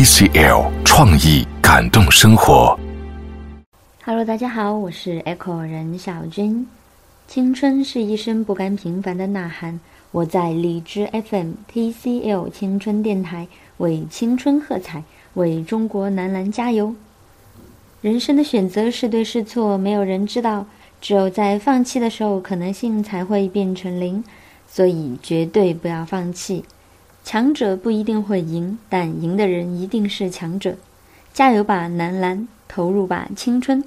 TCL 创意感动生活。Hello，大家好，我是 Echo 任小军。青春是一声不甘平凡的呐喊，我在荔枝 FM TCL 青春电台为青春喝彩，为中国男篮加油。人生的选择是对是错，没有人知道，只有在放弃的时候，可能性才会变成零。所以绝对不要放弃。强者不一定会赢，但赢的人一定是强者。加油吧，男篮！投入吧，青春！